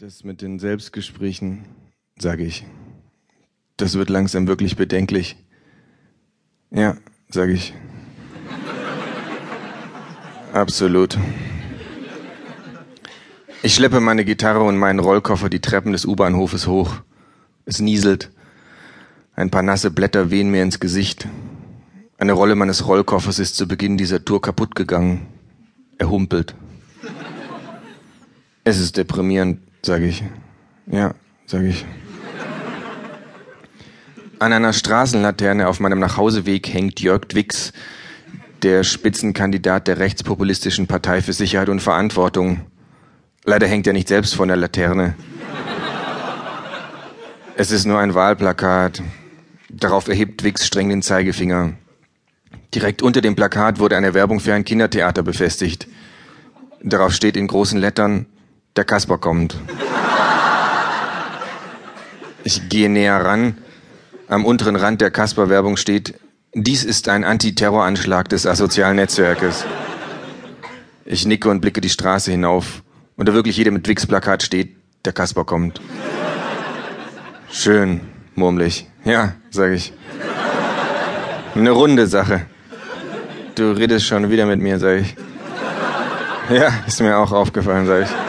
Das mit den Selbstgesprächen, sage ich. Das wird langsam wirklich bedenklich. Ja, sage ich. Absolut. Ich schleppe meine Gitarre und meinen Rollkoffer die Treppen des U-Bahnhofes hoch. Es nieselt. Ein paar nasse Blätter wehen mir ins Gesicht. Eine Rolle meines Rollkoffers ist zu Beginn dieser Tour kaputt gegangen. Er humpelt. Es ist deprimierend, sage ich. Ja, sage ich. An einer Straßenlaterne auf meinem Nachhauseweg hängt Jörg Dwix, der Spitzenkandidat der rechtspopulistischen Partei für Sicherheit und Verantwortung. Leider hängt er nicht selbst von der Laterne. Es ist nur ein Wahlplakat. Darauf erhebt Wix streng den Zeigefinger. Direkt unter dem Plakat wurde eine Werbung für ein Kindertheater befestigt. Darauf steht in großen Lettern, der Kasper kommt. Ich gehe näher ran. Am unteren Rand der Kasper-Werbung steht, dies ist ein Antiterroranschlag des asozialen Netzwerkes. Ich nicke und blicke die Straße hinauf. Unter wirklich jedem mit Wix-Plakat steht, der Kasper kommt. Schön, murmelig. Ja, sage ich. Eine runde Sache. Du redest schon wieder mit mir, sage ich. Ja, ist mir auch aufgefallen, sage ich.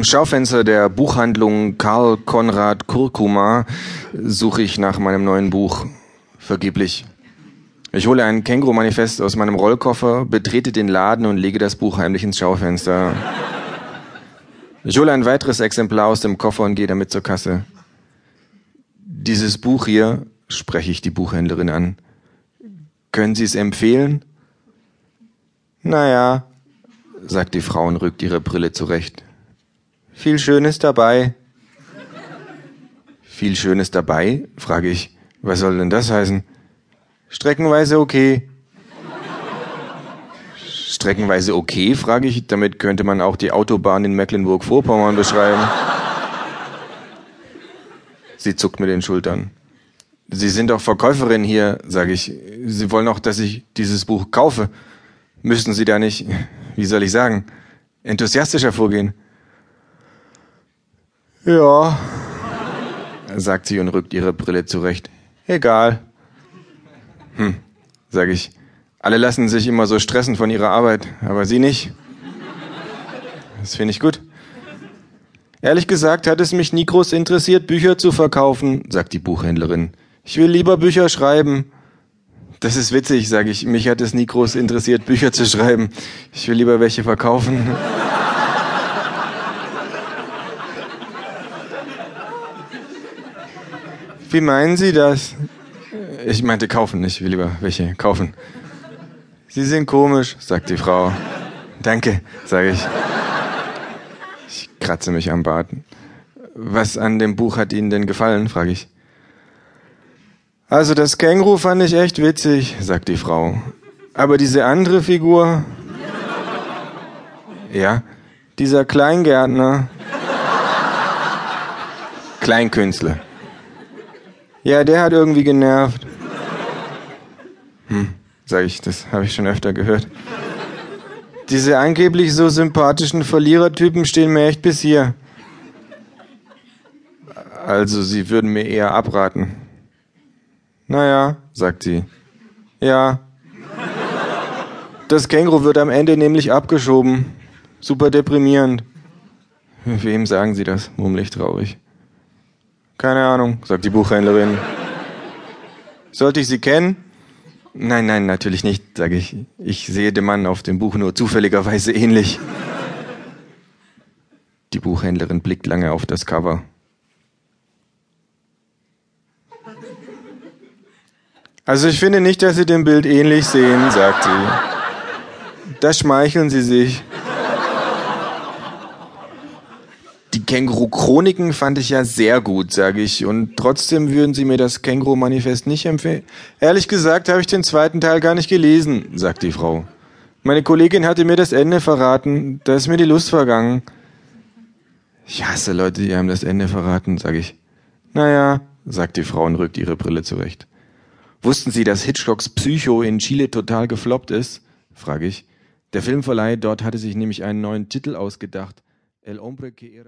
Im Schaufenster der Buchhandlung Karl Konrad Kurkuma suche ich nach meinem neuen Buch. Vergeblich. Ich hole ein Känguru-Manifest aus meinem Rollkoffer, betrete den Laden und lege das Buch heimlich ins Schaufenster. Ich hole ein weiteres Exemplar aus dem Koffer und gehe damit zur Kasse. Dieses Buch hier, spreche ich die Buchhändlerin an. Können Sie es empfehlen? Naja, sagt die Frau und rückt ihre Brille zurecht. Viel Schönes dabei. Viel Schönes dabei? frage ich. Was soll denn das heißen? Streckenweise okay. Streckenweise okay, frage ich. Damit könnte man auch die Autobahn in Mecklenburg-Vorpommern beschreiben. Sie zuckt mit den Schultern. Sie sind doch Verkäuferin hier, sage ich. Sie wollen auch, dass ich dieses Buch kaufe. Müssten Sie da nicht, wie soll ich sagen, enthusiastischer vorgehen? Ja, sagt sie und rückt ihre Brille zurecht. Egal. Hm, sage ich. Alle lassen sich immer so stressen von ihrer Arbeit, aber Sie nicht. Das finde ich gut. Ehrlich gesagt hat es mich nie groß interessiert, Bücher zu verkaufen, sagt die Buchhändlerin. Ich will lieber Bücher schreiben. Das ist witzig, sage ich. Mich hat es nie groß interessiert, Bücher zu schreiben. Ich will lieber welche verkaufen. Wie meinen Sie das? Ich meinte kaufen, ich will lieber welche kaufen. Sie sind komisch, sagt die Frau. Danke, sage ich kratze mich am Bart. Was an dem Buch hat Ihnen denn gefallen? frage ich. Also das Känguru fand ich echt witzig, sagt die Frau. Aber diese andere Figur. Ja, dieser Kleingärtner. Kleinkünstler. Ja, der hat irgendwie genervt. Hm, sag ich, das habe ich schon öfter gehört. Diese angeblich so sympathischen Verlierertypen stehen mir echt bis hier. Also, Sie würden mir eher abraten. Naja, sagt sie. Ja. Das Känguru wird am Ende nämlich abgeschoben. Super deprimierend. Wem sagen Sie das? murmelig traurig. Keine Ahnung, sagt die Buchhändlerin. Sollte ich Sie kennen? Nein, nein, natürlich nicht, sage ich. Ich sehe dem Mann auf dem Buch nur zufälligerweise ähnlich. Die Buchhändlerin blickt lange auf das Cover. Also ich finde nicht, dass Sie dem Bild ähnlich sehen, sagt sie. Da schmeicheln Sie sich. Die Känguru-Chroniken fand ich ja sehr gut, sage ich. Und trotzdem würden Sie mir das Känguru-Manifest nicht empfehlen? Ehrlich gesagt habe ich den zweiten Teil gar nicht gelesen, sagt die Frau. Meine Kollegin hatte mir das Ende verraten. Da ist mir die Lust vergangen. Ich hasse Leute, die einem das Ende verraten, sage ich. Naja, sagt die Frau und rückt ihre Brille zurecht. Wussten Sie, dass Hitchcocks Psycho in Chile total gefloppt ist? frage ich. Der Filmverleih dort hatte sich nämlich einen neuen Titel ausgedacht. El hombre que era